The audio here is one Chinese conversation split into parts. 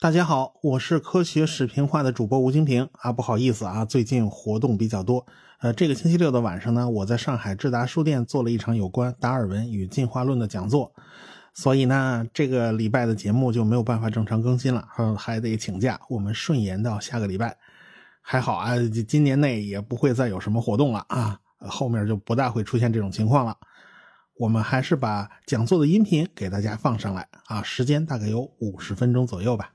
大家好，我是科学视频化的主播吴金平啊，不好意思啊，最近活动比较多。呃，这个星期六的晚上呢，我在上海智达书店做了一场有关达尔文与进化论的讲座，所以呢，这个礼拜的节目就没有办法正常更新了，还得请假。我们顺延到下个礼拜。还好啊，今年内也不会再有什么活动了啊，后面就不大会出现这种情况了。我们还是把讲座的音频给大家放上来啊，时间大概有五十分钟左右吧。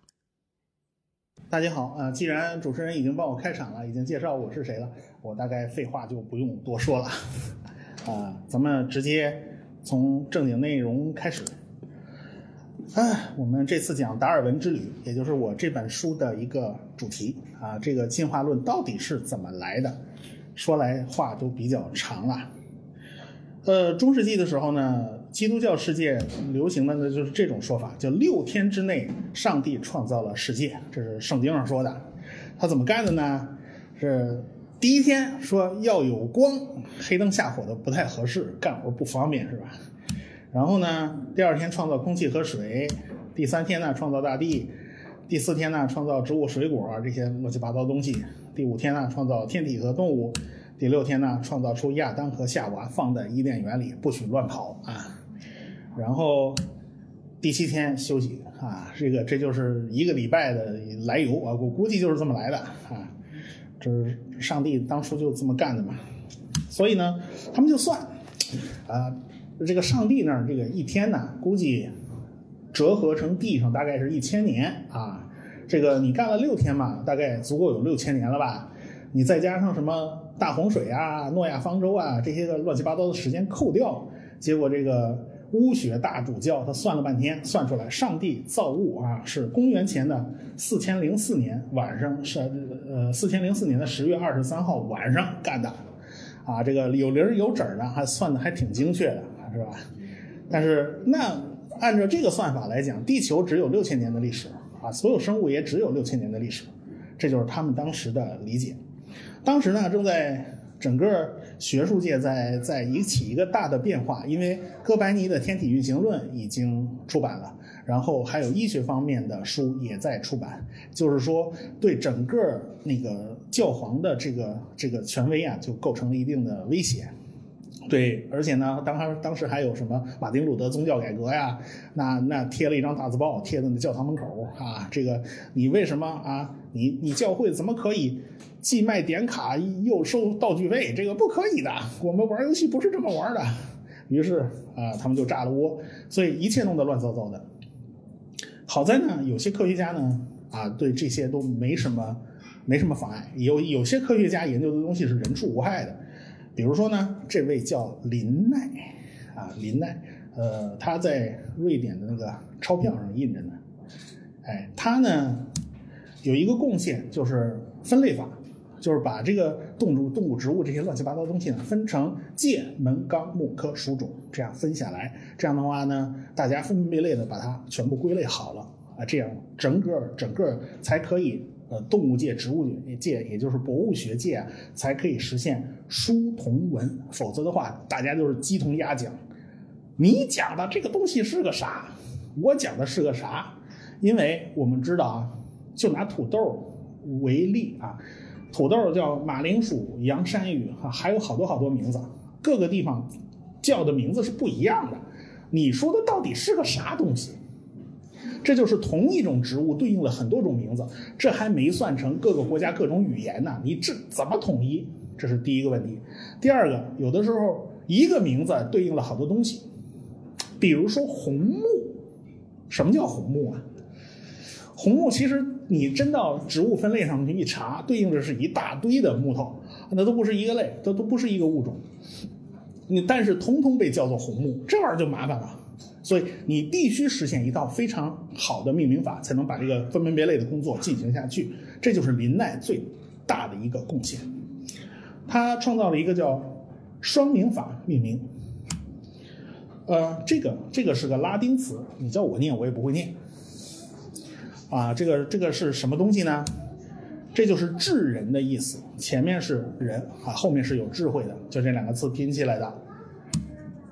大家好，呃，既然主持人已经帮我开场了，已经介绍我是谁了，我大概废话就不用多说了，啊，咱们直接从正经内容开始。哎，我们这次讲达尔文之旅，也就是我这本书的一个主题啊，这个进化论到底是怎么来的？说来话都比较长了。呃，中世纪的时候呢，基督教世界流行的呢就是这种说法，叫六天之内上帝创造了世界，这是圣经上说的。他怎么干的呢？是第一天说要有光，黑灯瞎火的不太合适，干活不方便，是吧？然后呢，第二天创造空气和水，第三天呢创造大地，第四天呢创造植物、水果这些乱七八糟东西，第五天呢创造天体和动物。第六天呢，创造出亚当和夏娃，放在伊甸园里，不许乱跑啊。然后第七天休息啊，这个这就是一个礼拜的来由啊，我估计就是这么来的啊。这是上帝当初就这么干的嘛。所以呢，他们就算啊，这个上帝那儿这个一天呢，估计折合成地上大概是一千年啊。这个你干了六天嘛，大概足够有六千年了吧？你再加上什么？大洪水啊，诺亚方舟啊，这些个乱七八糟的时间扣掉，结果这个巫学大主教他算了半天，算出来上帝造物啊是公元前的四千零四年晚上是呃四千零四年的十月二十三号晚上干的，啊这个有零有整的，还算的还挺精确的，是吧？但是那按照这个算法来讲，地球只有六千年的历史啊，所有生物也只有六千年的历史，这就是他们当时的理解。当时呢，正在整个学术界在在引起一个大的变化，因为哥白尼的天体运行论已经出版了，然后还有医学方面的书也在出版，就是说对整个那个教皇的这个这个权威啊，就构成了一定的威胁。对，而且呢，当时当时还有什么马丁路德宗教改革呀？那那贴了一张大字报，贴在那教堂门口啊。这个你为什么啊？你你教会怎么可以既卖点卡又收道具费？这个不可以的。我们玩游戏不是这么玩的。于是啊，他们就炸了窝，所以一切弄得乱糟糟的。好在呢，有些科学家呢啊，对这些都没什么没什么妨碍。有有些科学家研究的东西是人畜无害的。比如说呢，这位叫林奈，啊，林奈，呃，他在瑞典的那个钞票上印着呢，哎，他呢有一个贡献就是分类法，就是把这个动物、动物、植物这些乱七八糟东西呢分成界、门、纲、目、科、属、种，这样分下来，这样的话呢，大家分门别类的把它全部归类好了，啊，这样整个整个才可以。呃，动物界、植物界，也就是博物学界，才可以实现书同文，否则的话，大家就是鸡同鸭讲。你讲的这个东西是个啥？我讲的是个啥？因为我们知道啊，就拿土豆为例啊，土豆叫马铃薯、洋山芋啊，还有好多好多名字，各个地方叫的名字是不一样的。你说的到底是个啥东西？这就是同一种植物对应了很多种名字，这还没算成各个国家各种语言呢。你这怎么统一？这是第一个问题。第二个，有的时候一个名字对应了好多东西，比如说红木。什么叫红木啊？红木其实你真到植物分类上去一查，对应的是一大堆的木头，那都不是一个类，都都不是一个物种。你但是通通被叫做红木，这玩意儿就麻烦了。所以你必须实现一套非常好的命名法，才能把这个分门别类的工作进行下去。这就是林奈最大的一个贡献。他创造了一个叫双名法命名。呃，这个这个是个拉丁词，你叫我念我也不会念。啊，这个这个是什么东西呢？这就是智人的意思，前面是人啊，后面是有智慧的，就这两个字拼起来的。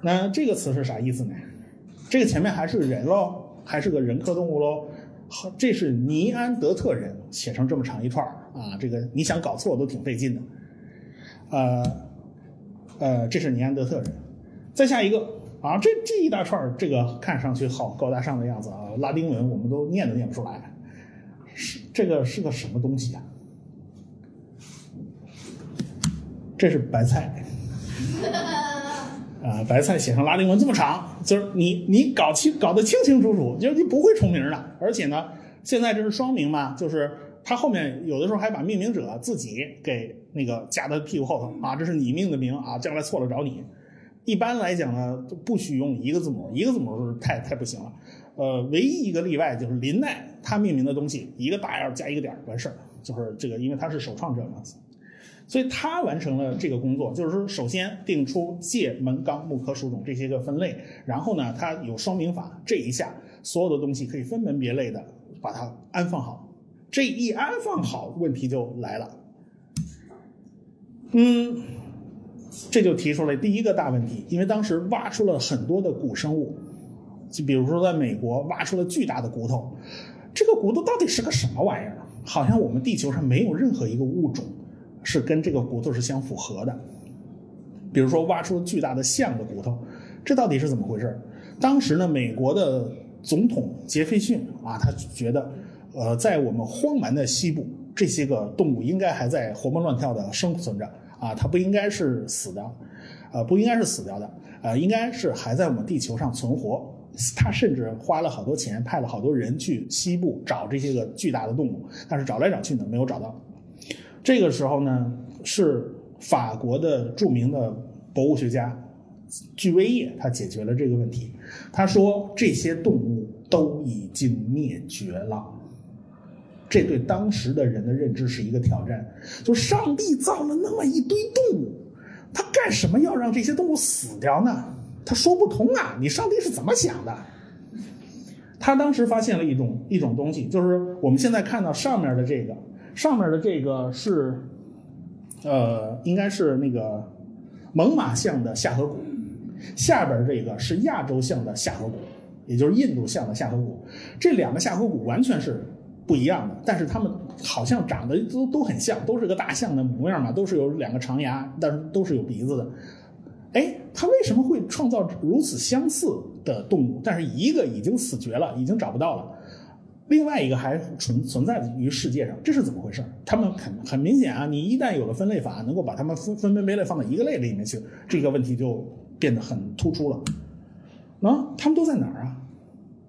那这个词是啥意思呢？这个前面还是人喽，还是个人科动物喽，好，这是尼安德特人写成这么长一串啊，这个你想搞错都挺费劲的。呃呃，这是尼安德特人。再下一个啊，这这一大串这个看上去好高大上的样子啊，拉丁文我们都念都念不出来。是这个是个什么东西啊？这是白菜。啊，白菜写上拉丁文这么长，就是你你搞清搞得清清楚楚，就是你不会重名的。而且呢，现在这是双名嘛，就是他后面有的时候还把命名者自己给那个加到屁股后头啊，这是你命的名啊，将来错了找你。一般来讲呢，就不许用一个字母，一个字母是太太不行了。呃，唯一一个例外就是林奈他命名的东西，一个大 L 加一个点完事儿，就是这个，因为他是首创者嘛。所以他完成了这个工作，就是说，首先定出介、门、纲、目、科、属、种这些个分类，然后呢，他有双名法，这一下所有的东西可以分门别类的把它安放好。这一安放好，问题就来了。嗯，这就提出了第一个大问题，因为当时挖出了很多的古生物，就比如说在美国挖出了巨大的骨头，这个骨头到底是个什么玩意儿？好像我们地球上没有任何一个物种。是跟这个骨头是相符合的，比如说挖出了巨大的象的骨头，这到底是怎么回事？当时呢，美国的总统杰斐逊啊，他觉得，呃，在我们荒蛮的西部，这些个动物应该还在活蹦乱跳的生存着啊，它不应该是死的，呃，不应该是死掉的，呃，应该是还在我们地球上存活。他甚至花了好多钱，派了好多人去西部找这些个巨大的动物，但是找来找去呢，没有找到。这个时候呢，是法国的著名的博物学家巨威叶，他解决了这个问题。他说这些动物都已经灭绝了，这对当时的人的认知是一个挑战。就上帝造了那么一堆动物，他干什么要让这些动物死掉呢？他说不通啊！你上帝是怎么想的？他当时发现了一种一种东西，就是我们现在看到上面的这个。上面的这个是，呃，应该是那个猛犸象的下颌骨，下边这个是亚洲象的下颌骨，也就是印度象的下颌骨。这两个下颌骨完全是不一样的，但是它们好像长得都都很像，都是个大象的模样嘛，都是有两个长牙，但是都是有鼻子的。哎，它为什么会创造如此相似的动物？但是一个已经死绝了，已经找不到了。另外一个还存存在于世界上，这是怎么回事？他们很很明显啊，你一旦有了分类法，能够把它们分分门别类放到一个类里面去，这个问题就变得很突出了。啊他们都在哪儿啊？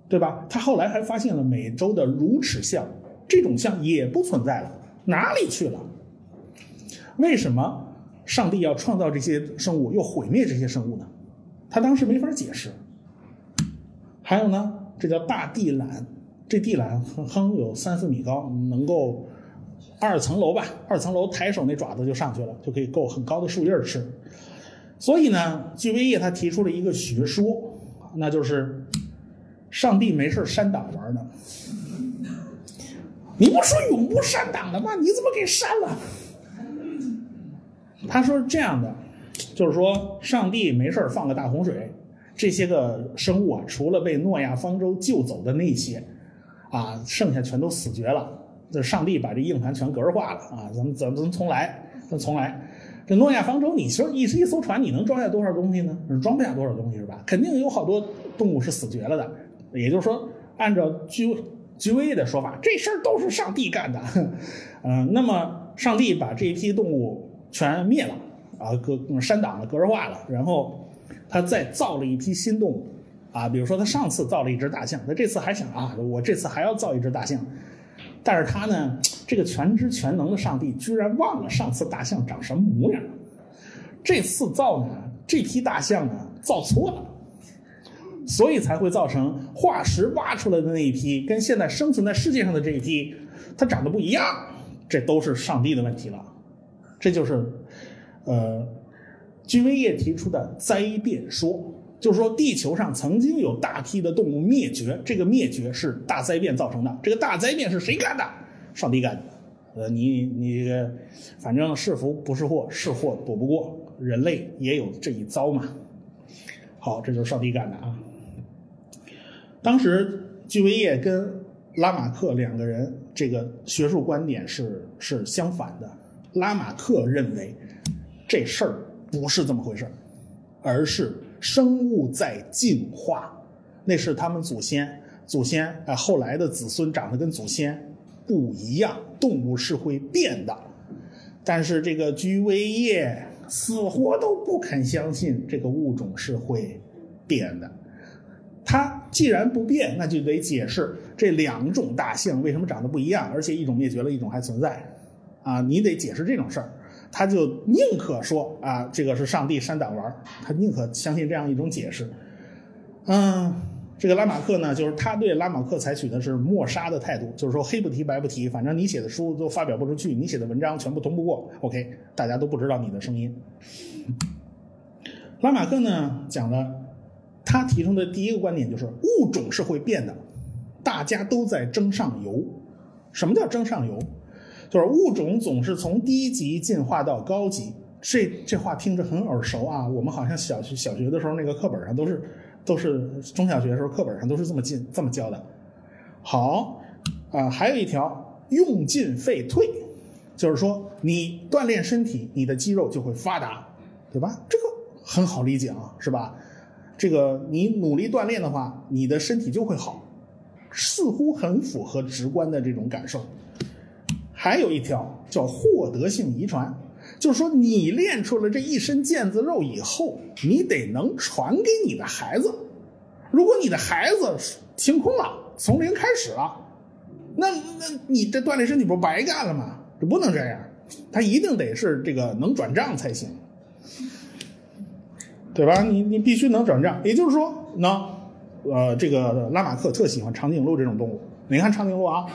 对吧？他后来还发现了美洲的乳齿象，这种象也不存在了，哪里去了？为什么上帝要创造这些生物，又毁灭这些生物呢？他当时没法解释。还有呢，这叫大地懒。这地懒哼哼有三四米高，能够二层楼吧？二层楼抬手那爪子就上去了，就可以够很高的树叶吃。所以呢，巨威叶他提出了一个学说，那就是上帝没事删档玩呢。你不说永不删档的吗？你怎么给删了？他说这样的，就是说上帝没事放个大洪水，这些个生物啊，除了被诺亚方舟救走的那些。啊，剩下全都死绝了。这上帝把这硬盘全格式化了啊！咱们咱们重来，咱重来。这诺亚方舟，你说一一艘船，你能装下多少东西呢？装不下多少东西是吧？肯定有好多动物是死绝了的。也就是说，按照居居威的说法，这事儿都是上帝干的。嗯，那么上帝把这一批动物全灭了啊，格删档了，格式化了，然后他再造了一批新动物。啊，比如说他上次造了一只大象，他这次还想啊，我这次还要造一只大象，但是他呢，这个全知全能的上帝居然忘了上次大象长什么模样，这次造呢，这批大象呢造错了，所以才会造成化石挖出来的那一批跟现在生存在世界上的这一批，它长得不一样，这都是上帝的问题了，这就是，呃，居威叶提出的灾变说。就是说，地球上曾经有大批的动物灭绝，这个灭绝是大灾变造成的。这个大灾变是谁干的？上帝干的。呃，你你这个，反正是福不是祸，是祸躲不过。人类也有这一遭嘛。好，这就是上帝干的啊。当时居维叶跟拉马克两个人这个学术观点是是相反的。拉马克认为这事儿不是这么回事儿，而是生物在进化，那是他们祖先祖先啊、后来的子孙长得跟祖先不一样，动物是会变的。但是这个居维叶死活都不肯相信这个物种是会变的。它既然不变，那就得解释这两种大象为什么长得不一样，而且一种灭绝了，一种还存在。啊，你得解释这种事儿，他就宁可说啊，这个是上帝删档玩儿，他宁可相信这样一种解释。嗯，这个拉马克呢，就是他对拉马克采取的是默杀的态度，就是说黑不提白不提，反正你写的书都发表不出去，你写的文章全部通不过，OK，大家都不知道你的声音。拉马克呢讲的，他提出的第一个观点就是物种是会变的，大家都在争上游。什么叫争上游？就是物种总是从低级进化到高级。这这话听着很耳熟啊，我们好像小学小学的时候那个课本上都是都是中小学的时候课本上都是这么进这么教的。好啊、还有一条用进废退，就是说你锻炼身体，你的肌肉就会发达，对吧？这个很好理解啊，是吧？这个你努力锻炼的话，你的身体就会好，似乎很符合直观的这种感受。还有一条叫获得性遗传，就是说你练出了这一身腱子肉以后，你得能传给你的孩子。如果你的孩子清空了，从零开始了，那那你这锻炼身体不白干了吗？这不能这样，他一定得是这个能转账才行，对吧？你你必须能转账，也就是说，那呃，这个拉马克特喜欢长颈鹿这种动物。你看长颈鹿啊，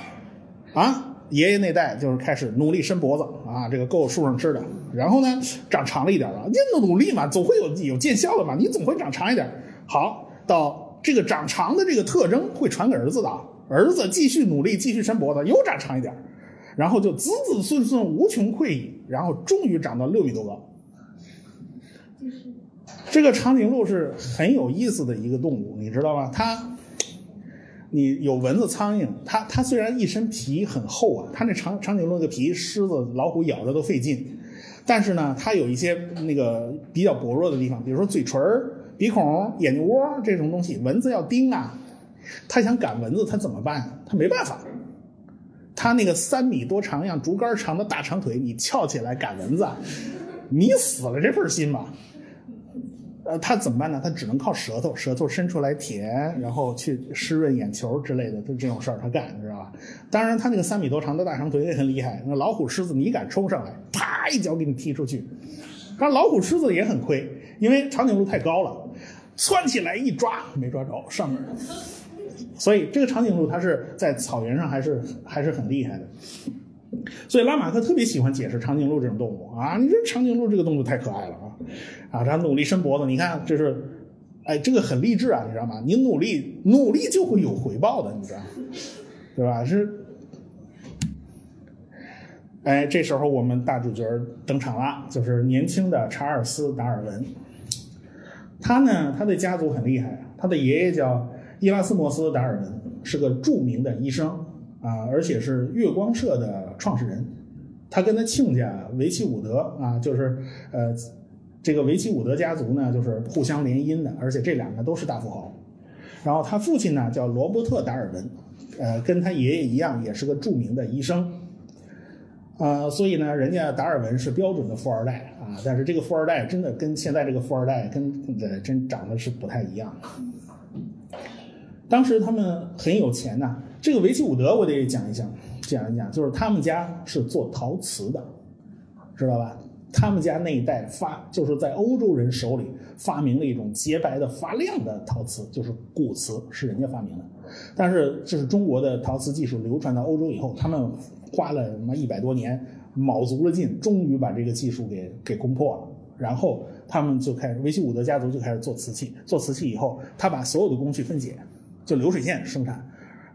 啊，爷爷那代就是开始努力伸脖子啊，这个够树上吃的。然后呢，长长了一点了，你努力嘛，总会有有见效的嘛，你总会长长一点。好，到这个长长的这个特征会传给儿子的，儿子继续努力，继续伸脖子，又长长一点，然后就子子孙孙无穷匮矣，然后终于长到六米多高。这个长颈鹿是很有意思的一个动物，你知道吗？它，你有蚊子、苍蝇，它它虽然一身皮很厚啊，它那长长颈鹿那个皮，狮子、老虎咬着都费劲，但是呢，它有一些那个比较薄弱的地方，比如说嘴唇、鼻孔、眼睛窝这种东西，蚊子要叮啊，它想赶蚊子，它怎么办？它没办法。它那个三米多长样竹竿长的大长腿，你翘起来赶蚊子，你死了这份心吧。呃，他怎么办呢？他只能靠舌头，舌头伸出来舔，然后去湿润眼球之类的，就这种事儿他干，知道吧？当然，他那个三米多长的大长腿也很厉害。那老虎、狮子，你敢冲上来，啪一脚给你踢出去。但老虎、狮子也很亏，因为长颈鹿太高了，窜起来一抓没抓着上面。所以这个长颈鹿它是在草原上还是还是很厉害的。所以拉马克特别喜欢解释长颈鹿这种动物啊，你这长颈鹿这个动物太可爱了啊，啊，它努力伸脖子，你看这是，哎，这个很励志啊，你知道吗？你努力努力就会有回报的，你知道，对吧？是，哎，这时候我们大主角登场了，就是年轻的查尔斯·达尔文。他呢，他的家族很厉害，他的爷爷叫伊拉斯莫斯·达尔文，是个著名的医生啊，而且是月光社的创始人。他跟他亲家维奇伍德啊，就是呃，这个维奇伍德家族呢，就是互相联姻的，而且这两个都是大富豪。然后他父亲呢叫罗伯特·达尔文，呃，跟他爷爷一样，也是个著名的医生。啊，所以呢，人家达尔文是标准的富二代啊，但是这个富二代真的跟现在这个富二代跟呃真长得是不太一样。当时他们很有钱呐、这个维奇伍德我得讲一讲，讲一讲，就是他们家是做陶瓷的，知道吧？他们家那一代发就是在欧洲人手里发明了一种洁白的发亮的陶瓷，就是古瓷，是人家发明的。但是这是中国的陶瓷技术流传到欧洲以后，他们花了他妈一百多年，卯足了劲，终于把这个技术给给攻破了。然后他们就开始，维希伍德家族就开始做瓷器。做瓷器以后，他把所有的工序分解，就流水线生产，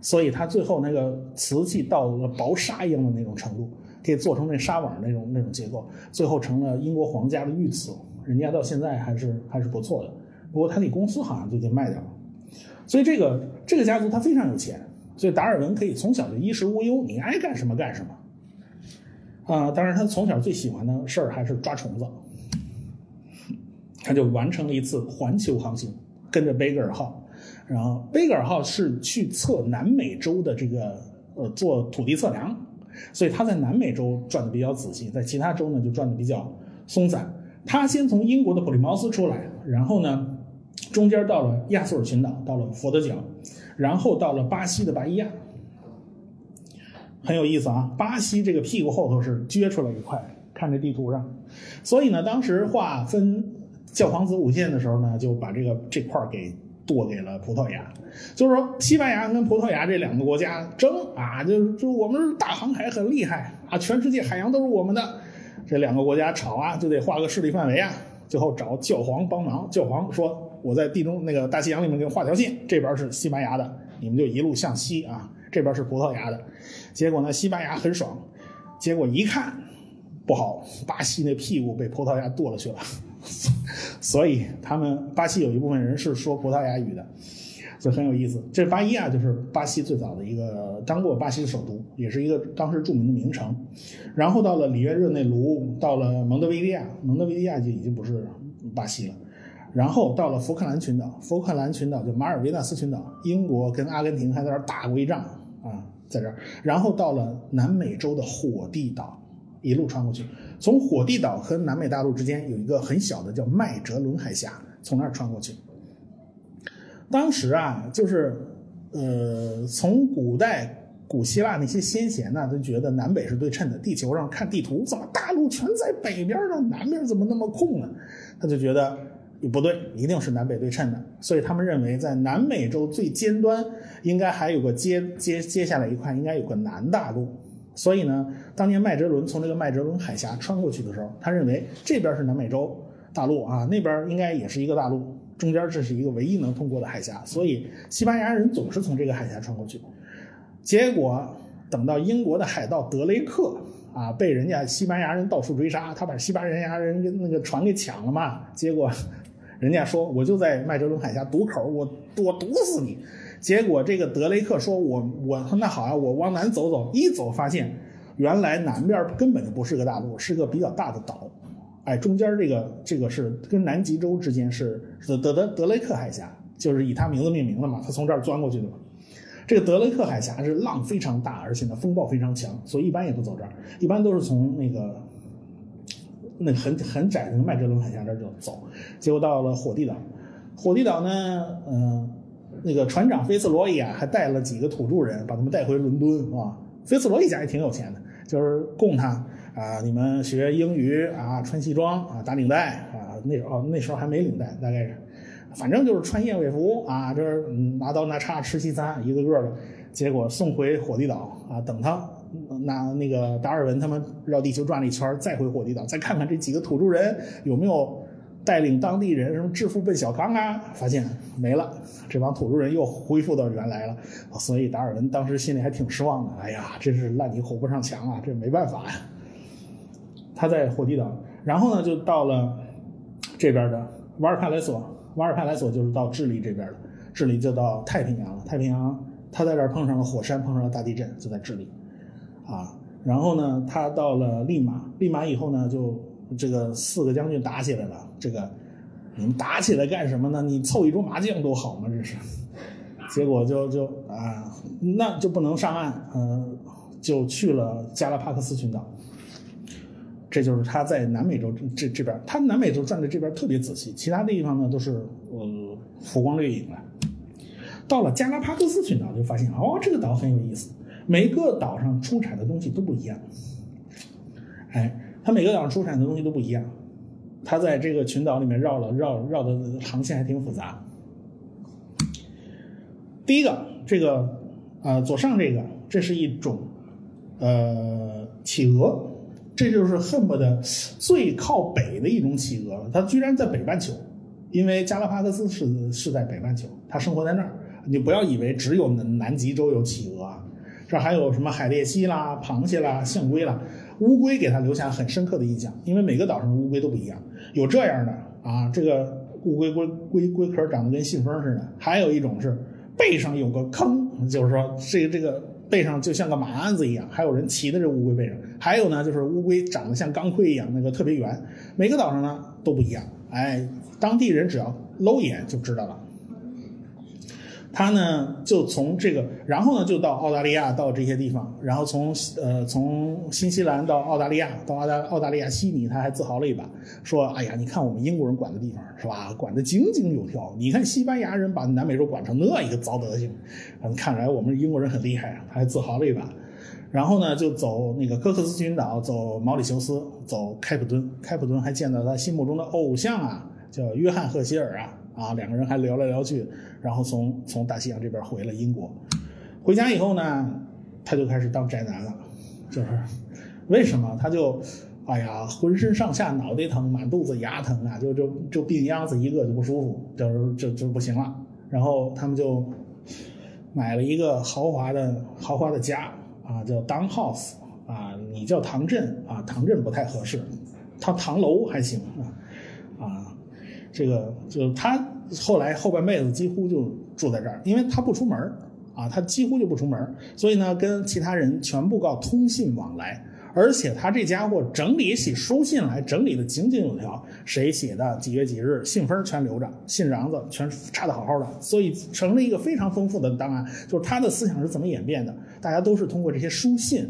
所以他最后那个瓷器到了薄纱一样的那种程度，可以做成那纱网那种那种结构，最后成了英国皇家的御瓷，人家到现在还是还是不错的。不过他那公司好像最近卖掉了。所以这个这个家族他非常有钱所以达尔文可以从小就衣食无忧，你爱干什么干什么。啊，当然他从小最喜欢的事儿还是抓虫子，他就完成了一次环球航行，跟着贝格尔号，然后贝格尔号是去测南美洲的这个呃做土地测量，所以他在南美洲转的比较仔细，在其他州呢就转的比较松散。他先从英国的普利茅斯出来，然后呢中间到了亚速尔群岛，到了佛得角，然后到了巴西的巴伊亚。很有意思啊，巴西这个屁股后头是撅出来一块，看这地图上，所以呢，当时划分教皇子午线的时候呢，就把这个这块给剁给了葡萄牙，就是说西班牙跟葡萄牙这两个国家争啊，就就我们大航海很厉害啊，全世界海洋都是我们的，这两个国家吵啊，就得画个势力范围啊，最后找教皇帮忙，教皇说我在地中那个大西洋里面给你画条线，这边是西班牙的，你们就一路向西啊，这边是葡萄牙的。结果呢，西班牙很爽，结果一看不好，巴西那屁股被葡萄牙剁了去了，所以他们巴西有一部分人是说葡萄牙语的，所以很有意思。这巴伊亚就是巴西最早的一个当过巴西的首都，也是一个当时著名的名城。然后到了里约热内卢，到了蒙德维利亚，蒙德维利亚就已经不是巴西了。然后到了福克兰群岛，福克兰群岛就马尔维纳斯群岛，英国跟阿根廷还在那儿打过一仗啊。在这儿，然后到了南美洲的火地岛，一路穿过去。从火地岛和南美大陆之间有一个很小的叫麦哲伦海峡，从那儿穿过去。当时啊，就是呃，从古代古希腊那些先贤呢，都觉得南北是对称的。地球上看地图，怎么大陆全在北边呢？南边怎么那么空呢？他就觉得。不对，一定是南北对称的，所以他们认为在南美洲最尖端应该还有个接接接下来一块应该有个南大陆，所以呢，当年麦哲伦从这个麦哲伦海峡穿过去的时候，他认为这边是南美洲大陆啊，那边应该也是一个大陆，中间这是一个唯一能通过的海峡，所以西班牙人总是从这个海峡穿过去。结果等到英国的海盗德雷克啊被人家西班牙人到处追杀，他把西班牙人那个船给抢了嘛，结果。人家说我就在麦哲伦海峡堵口，我我堵死你。结果这个德雷克说，我我说那好啊，我往南走走，一走发现原来南边根本就不是个大陆，是个比较大的岛。哎，中间这个这个是跟南极洲之间是德德德德雷克海峡，就是以他名字命名的嘛，他从这儿钻过去的嘛。这个德雷克海峡是浪非常大，而且呢风暴非常强，所以一般也不走这儿，一般都是从那个。那很很窄的麦哲伦海峡这儿就走，结果到了火地岛。火地岛呢，嗯，那个船长菲茨罗伊啊，还带了几个土著人，把他们带回伦敦啊。菲茨罗伊家也挺有钱的，就是供他啊，你们学英语啊，穿西装啊，打领带啊。那时候那时候还没领带，大概是，反正就是穿燕尾服啊，这拿刀拿叉吃西餐，一个个的。结果送回火地岛啊，等他。那那个达尔文他们绕地球转了一圈，再回火地岛，再看看这几个土著人有没有带领当地人什么致富奔小康啊？发现没了，这帮土著人又恢复到原来了。所以达尔文当时心里还挺失望的。哎呀，真是烂泥糊不上墙啊，这没办法呀。他在火地岛，然后呢就到了这边的瓦尔帕莱索，瓦尔帕莱索就是到智利这边了，智利就到太平洋了。太平洋他在这儿碰上了火山，碰上了大地震，就在智利。啊，然后呢，他到了利马，利马以后呢，就这个四个将军打起来了。这个你们打起来干什么呢？你凑一桌麻将多好嘛，这是。结果就就啊，那就不能上岸，嗯，就去了加拉帕克斯群岛。这就是他在南美洲这这边，他南美洲转的这边特别仔细，其他地方呢都是呃浮光掠影了。到了加拉帕克斯群岛，就发现哦，这个岛很有意思。每个岛上出产的东西都不一样，哎，它每个岛上出产的东西都不一样。它在这个群岛里面绕了绕绕的航线还挺复杂。第一个，这个呃左上这个，这是一种呃企鹅，这就是恨不得最靠北的一种企鹅了。它居然在北半球，因为加拉帕克斯是是在北半球，它生活在那儿。你不要以为只有南南极洲有企鹅啊。这还有什么海鬣蜥啦、螃蟹啦、象龟啦，乌龟给他留下很深刻的印象，因为每个岛上的乌龟都不一样。有这样的啊，这个乌龟龟龟龟壳长得跟信封似的；还有一种是背上有个坑，就是说这个这个背上就像个马鞍子一样，还有人骑在这乌龟背上。还有呢，就是乌龟长得像钢盔一样，那个特别圆。每个岛上呢都不一样，哎，当地人只要搂一眼就知道了。他呢，就从这个，然后呢，就到澳大利亚，到这些地方，然后从呃，从新西兰到澳大利亚，到澳大澳大利亚悉尼，他还自豪了一把，说：“哎呀，你看我们英国人管的地方是吧？管得井井有条。你看西班牙人把南美洲管成那一个糟德行，嗯看来我们英国人很厉害啊！”他还自豪了一把。然后呢，就走那个科克斯群岛，走毛里求斯，走开普敦。开普敦还见到他心目中的偶像啊，叫约翰赫歇尔啊。啊，两个人还聊来聊去，然后从从大西洋这边回了英国。回家以后呢，他就开始当宅男了，就是为什么？他就哎呀，浑身上下脑袋疼，满肚子牙疼啊，就就就病秧子一个就不舒服，就是就就不行了。然后他们就买了一个豪华的豪华的家啊，叫 Down House 啊，你叫唐镇啊，唐镇不太合适，他唐楼还行啊。这个就他后来后半辈子几乎就住在这儿，因为他不出门啊，他几乎就不出门所以呢，跟其他人全部靠通信往来。而且他这家伙整理起书信来，整理的井井有条，谁写的，几月几日，信封全留着，信瓤子全插的好好的，所以成了一个非常丰富的档案。就是他的思想是怎么演变的，大家都是通过这些书信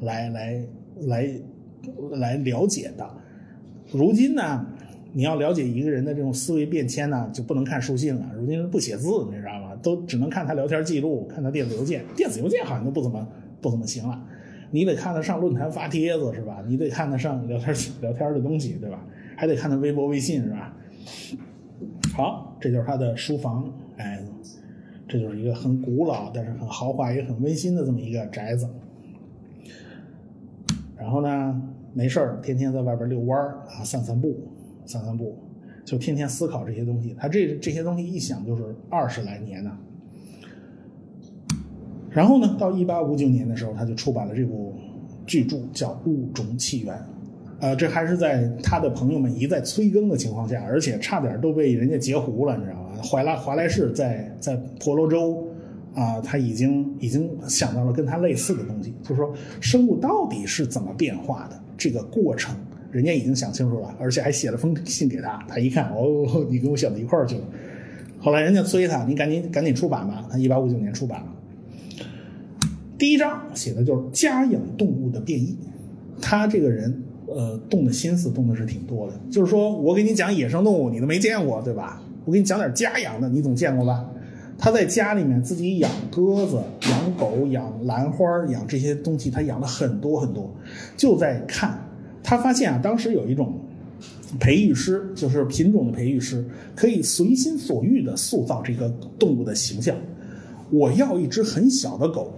来来来来了解的。如今呢？你要了解一个人的这种思维变迁呢，就不能看书信了。如今不写字，你知道吗？都只能看他聊天记录，看他电子邮件。电子邮件好像都不怎么不怎么行了。你得看得上论坛发帖子是吧？你得看得上聊天 聊天的东西对吧？还得看他微博微信是吧？好，这就是他的书房，哎，这就是一个很古老但是很豪华也很温馨的这么一个宅子。然后呢，没事儿，天天在外边遛弯儿啊，散散步。散散步，就天天思考这些东西。他这这些东西一想就是二十来年呢。然后呢，到一八五九年的时候，他就出版了这部巨著，叫《物种起源》。呃，这还是在他的朋友们一再催更的情况下，而且差点都被人家截胡了，你知道吗？怀拉华莱士在在婆罗洲啊，他已经已经想到了跟他类似的东西，就是说生物到底是怎么变化的这个过程。人家已经想清楚了，而且还写了封信给他。他一看，哦，你跟我想到一块儿去了。后来人家催他，你赶紧赶紧出版吧。他一八五九年出版了。第一章写的就是家养动物的变异。他这个人，呃，动的心思动的是挺多的。就是说我给你讲野生动物，你都没见过，对吧？我给你讲点家养的，你总见过吧？他在家里面自己养鸽子、养狗、养兰花、养这些东西，他养了很多很多，就在看。他发现啊，当时有一种培育师，就是品种的培育师，可以随心所欲地塑造这个动物的形象。我要一只很小的狗，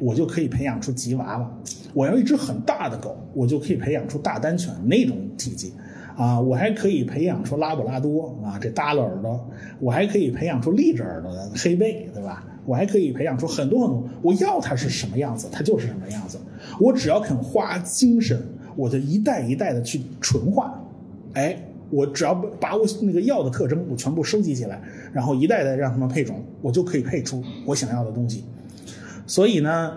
我就可以培养出吉娃娃；我要一只很大的狗，我就可以培养出大丹犬那种体积。啊，我还可以培养出拉布拉多啊，这耷拉耳朵；我还可以培养出立着耳朵的黑背，对吧？我还可以培养出很多很多。我要它是什么样子，它就是什么样子。我只要肯花精神。我就一代一代的去纯化，哎，我只要把我那个药的特征我全部收集起来，然后一代代让他们配种，我就可以配出我想要的东西。所以呢，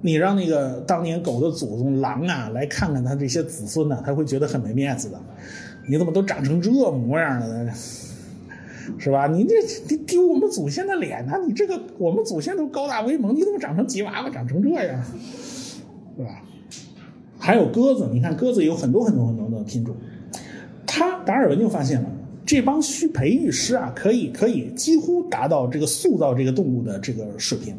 你让那个当年狗的祖宗狼啊来看看他这些子孙呢，他会觉得很没面子的。你怎么都长成这模样了呢？是吧？你这你丢我们祖先的脸呢？你这个我们祖先都高大威猛，你怎么长成吉娃娃，长成这样？是吧？还有鸽子，你看鸽子有很多很多很多的品种。他达尔文就发现了，这帮需培育师啊，可以可以几乎达到这个塑造这个动物的这个水平。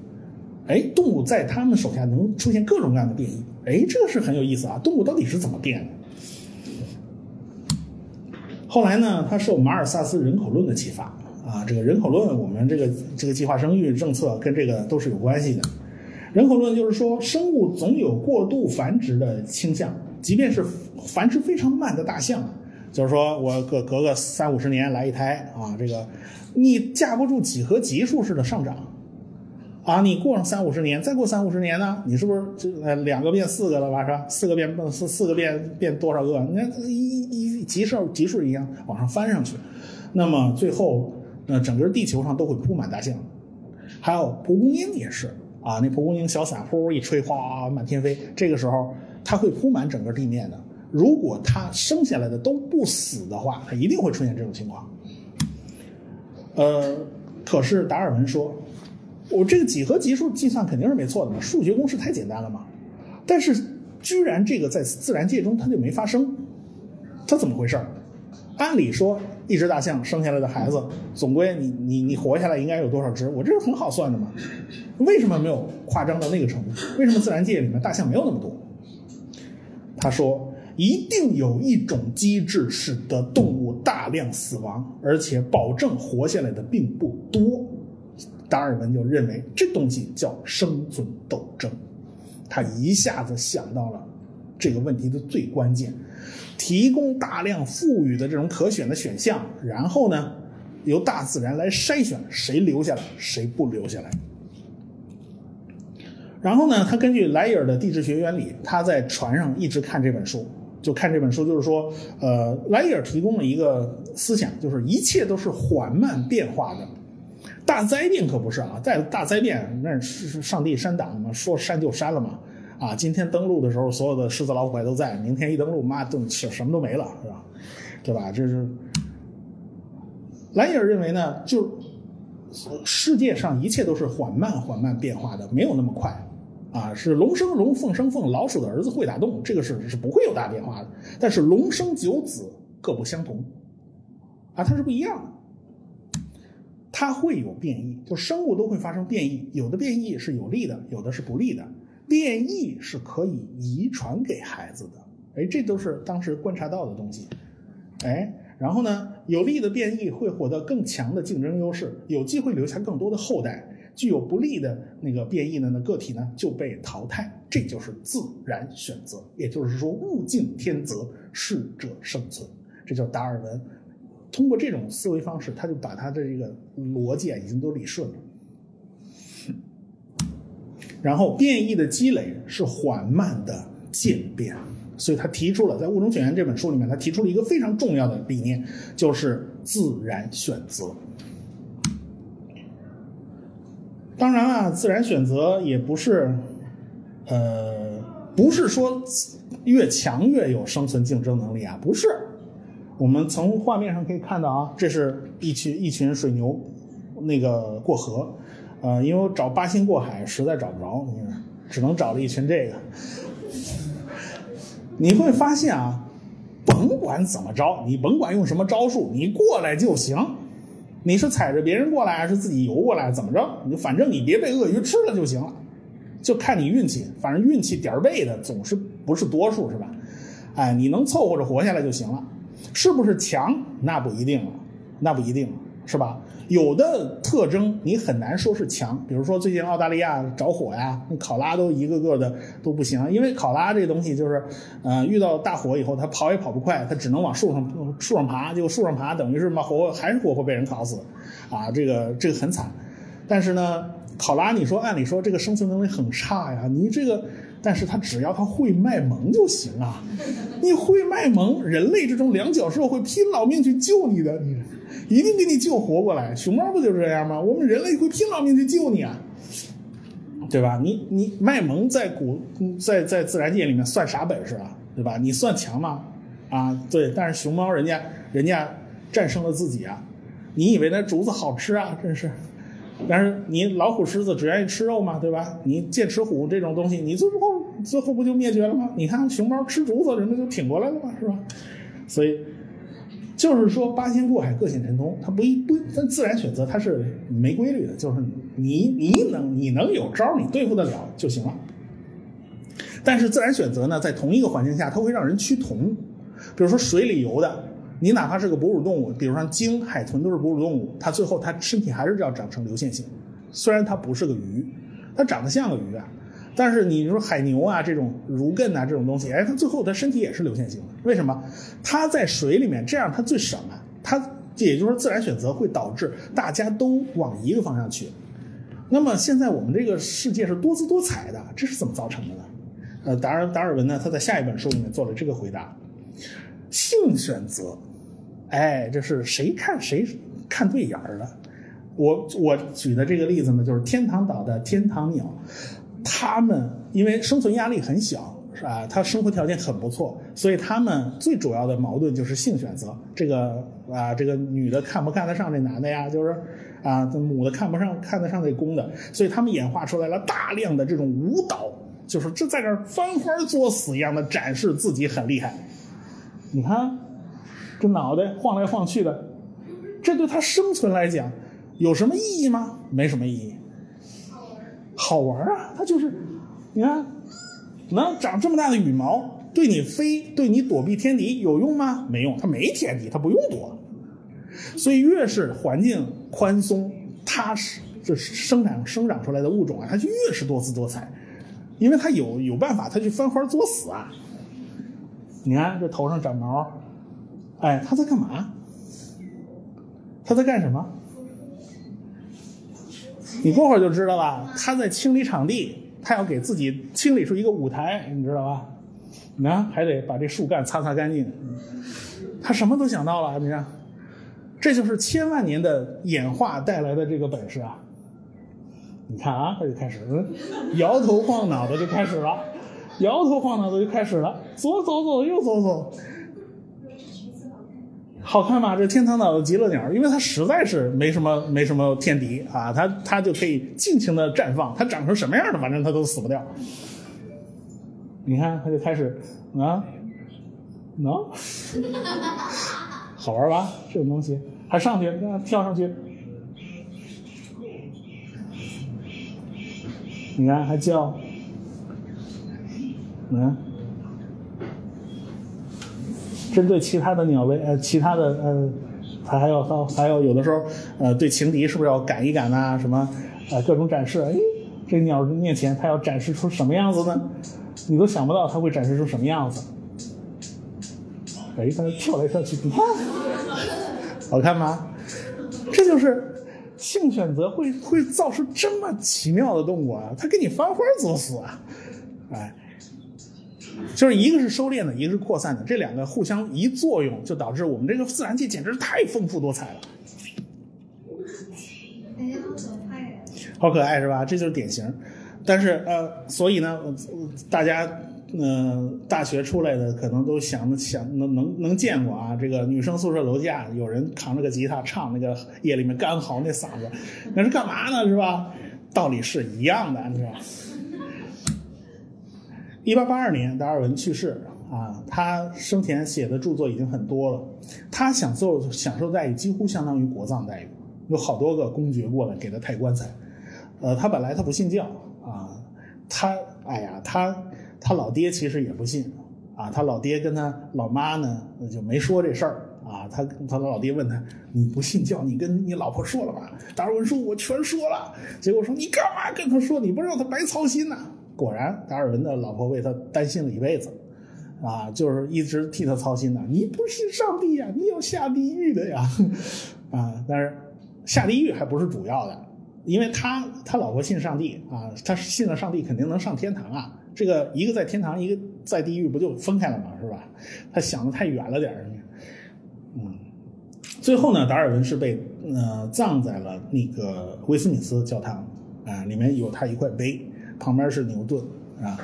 哎，动物在他们手下能出现各种各样的变异。哎，这个是很有意思啊！动物到底是怎么变的？后来呢，他受马尔萨斯人口论的启发啊，这个人口论，我们这个这个计划生育政策跟这个都是有关系的。人口论就是说，生物总有过度繁殖的倾向，即便是繁殖非常慢的大象，就是说我隔隔个三五十年来一胎啊，这个你架不住几何级数式的上涨啊，你过上三五十年，再过三五十年呢，你是不是就呃两个变四个了吧？是吧？四个变四四个变变多少个？你看一一级数级数一样往上翻上去，那么最后那整个地球上都会铺满大象。还有蒲公英也是啊，那蒲公英小伞呼一吹，哗满天飞。这个时候它会铺满整个地面的。如果它生下来的都不死的话，它一定会出现这种情况。呃，可是达尔文说，我这个几何级数计算肯定是没错的嘛，数学公式太简单了嘛。但是居然这个在自然界中它就没发生，它怎么回事儿？按理说，一只大象生下来的孩子，总归你你你活下来应该有多少只？我这是很好算的嘛。为什么没有夸张到那个程度？为什么自然界里面大象没有那么多？他说，一定有一种机制使得动物大量死亡，而且保证活下来的并不多。达尔文就认为这东西叫生存斗争。他一下子想到了这个问题的最关键。提供大量富裕的这种可选的选项，然后呢，由大自然来筛选谁留下来，谁不留下来。然后呢，他根据莱尔的地质学原理，他在船上一直看这本书，就看这本书，就是说，呃，莱尔提供了一个思想，就是一切都是缓慢变化的。大灾变可不是啊，在大灾变那是上帝删档嘛，说删就删了嘛。啊，今天登陆的时候，所有的狮子老虎还都在。明天一登陆，妈都什什么都没了，是吧？对吧？这是莱尔认为呢，就世界上一切都是缓慢缓慢变化的，没有那么快。啊，是龙生龙，凤生凤，老鼠的儿子会打洞，这个是是不会有大变化的。但是龙生九子各不相同，啊，它是不一样的，它会有变异，就生物都会发生变异，有的变异是有利的，有的是不利的。变异是可以遗传给孩子的，哎，这都是当时观察到的东西，哎，然后呢，有利的变异会获得更强的竞争优势，有机会留下更多的后代；具有不利的那个变异的呢个体呢就被淘汰，这就是自然选择，也就是说物竞天择，适者生存，这叫达尔文。通过这种思维方式，他就把他的这个逻辑啊已经都理顺了。然后变异的积累是缓慢的渐变，所以他提出了在《物种起源》这本书里面，他提出了一个非常重要的理念，就是自然选择。当然了，自然选择也不是，呃，不是说越强越有生存竞争能力啊，不是。我们从画面上可以看到啊，这是一群一群水牛，那个过河。呃，因为我找八仙过海实在找不着，你，只能找了一群这个。你会发现啊，甭管怎么着，你甭管用什么招数，你过来就行。你是踩着别人过来，还是自己游过来？怎么着？你反正你别被鳄鱼吃了就行了，就看你运气。反正运气点儿背的总是不是多数，是吧？哎，你能凑合着活下来就行了。是不是强？那不一定了，那不一定，是吧？有的特征你很难说是强，比如说最近澳大利亚着火呀，考拉都一个个的都不行，因为考拉这东西就是，呃，遇到大火以后它跑也跑不快，它只能往树上树上爬，结果树上爬等于是嘛活还是活活被人烤死，啊，这个这个很惨。但是呢，考拉你说按理说这个生存能力很差呀，你这个，但是它只要它会卖萌就行啊，你会卖萌，人类这种两脚兽会拼老命去救你的，你。一定给你救活过来，熊猫不就是这样吗？我们人类会拼老命去救你啊，对吧？你你卖萌在古在在自然界里面算啥本事啊？对吧？你算强吗？啊，对，但是熊猫人家人家战胜了自己啊！你以为那竹子好吃啊？真是，但是你老虎狮子只愿意吃肉嘛，对吧？你剑齿虎这种东西，你最后最后不就灭绝了吗？你看熊猫吃竹子，人家就挺过来了嘛，是吧？所以。就是说，八仙过海，各显神通。它不一不，但自然选择它是没规律的。就是你你能你能有招，你对付得了就行了。但是自然选择呢，在同一个环境下，它会让人趋同。比如说水里游的，你哪怕是个哺乳动物，比如说鲸、海豚都是哺乳动物，它最后它身体还是要长成流线型。虽然它不是个鱼，它长得像个鱼啊。但是你说海牛啊这种如艮啊这种东西，哎，它最后它身体也是流线型的，为什么？它在水里面，这样它最省啊。它也就是说自然选择会导致大家都往一个方向去。那么现在我们这个世界是多姿多彩的，这是怎么造成的呢？呃，达尔达尔文呢，他在下一本书里面做了这个回答：性选择。哎，这是谁看谁看对眼儿了。我我举的这个例子呢，就是天堂岛的天堂鸟，他们因为生存压力很小，是吧？他生活条件很不错，所以他们最主要的矛盾就是性选择。这个啊，这个女的看不看得上这男的呀？就是啊，母的看不上看得上这公的，所以他们演化出来了大量的这种舞蹈，就是这在这儿翻花作死一样的展示自己很厉害。你看，这脑袋晃来晃去的，这对他生存来讲。有什么意义吗？没什么意义。好玩啊！它就是，你看，能长这么大的羽毛，对你飞，对你躲避天敌有用吗？没用，它没天敌，它不用躲。所以越是环境宽松、踏实，这生产生长出来的物种啊，它就越是多姿多彩，因为它有有办法，它去翻花作死啊。你看这头上长毛，哎，它在干嘛？它在干什么？你过会儿就知道了，他在清理场地，他要给自己清理出一个舞台，你知道吧？你看，还得把这树干擦擦干净。他什么都想到了，你看，这就是千万年的演化带来的这个本事啊！你看啊，他就开始，摇头晃脑的就开始了，摇头晃脑的就开始了，左走走，右走走。好看吧？这天堂岛的极乐鸟，因为它实在是没什么没什么天敌啊，它它就可以尽情的绽放。它长成什么样的，反正它都死不掉。你看，它就开始啊，能，好玩吧？这种东西还上去，跳上去，你看还叫，嗯。针对其他的鸟类，呃，其他的，呃，它还要到，还要有的时候，呃，对情敌是不是要赶一赶呐？什么，呃，各种展示。哎，这鸟面前，它要展示出什么样子呢？你都想不到它会展示出什么样子。哎，它跳来跳去，你看，好看吗？这就是性选择会会造出这么奇妙的动物啊！它给你翻花作死啊！哎。就是一个是收敛的，一个是扩散的，这两个互相一作用，就导致我们这个自然界简直太丰富多彩了。好可爱是吧？这就是典型。但是呃，所以呢，大家嗯，大学出来的可能都想想能能能见过啊，这个女生宿舍楼下有人扛着个吉他唱那个夜里面干嚎那嗓子，那是干嘛呢？是吧？道理是一样的，你知道。一八八二年，达尔文去世啊。他生前写的著作已经很多了。他享受享受待遇几乎相当于国葬待遇，有好多个公爵过来给他抬棺材。呃，他本来他不信教啊，他哎呀，他他老爹其实也不信啊。他老爹跟他老妈呢就没说这事儿啊。他他老爹问他：“你不信教，你跟你老婆说了吧？”达尔文说：“我全说了。”结果说：“你干嘛跟他说？你不让他白操心呐？”果然，达尔文的老婆为他担心了一辈子，啊，就是一直替他操心的。你不信上帝呀？你要下地狱的呀，啊！但是下地狱还不是主要的，因为他他老婆信上帝啊，他信了上帝肯定能上天堂啊。这个一个在天堂，一个在地狱，不就分开了吗？是吧？他想的太远了点，嗯。最后呢，达尔文是被呃葬在了那个威斯敏斯教堂啊，里面有他一块碑。旁边是牛顿啊，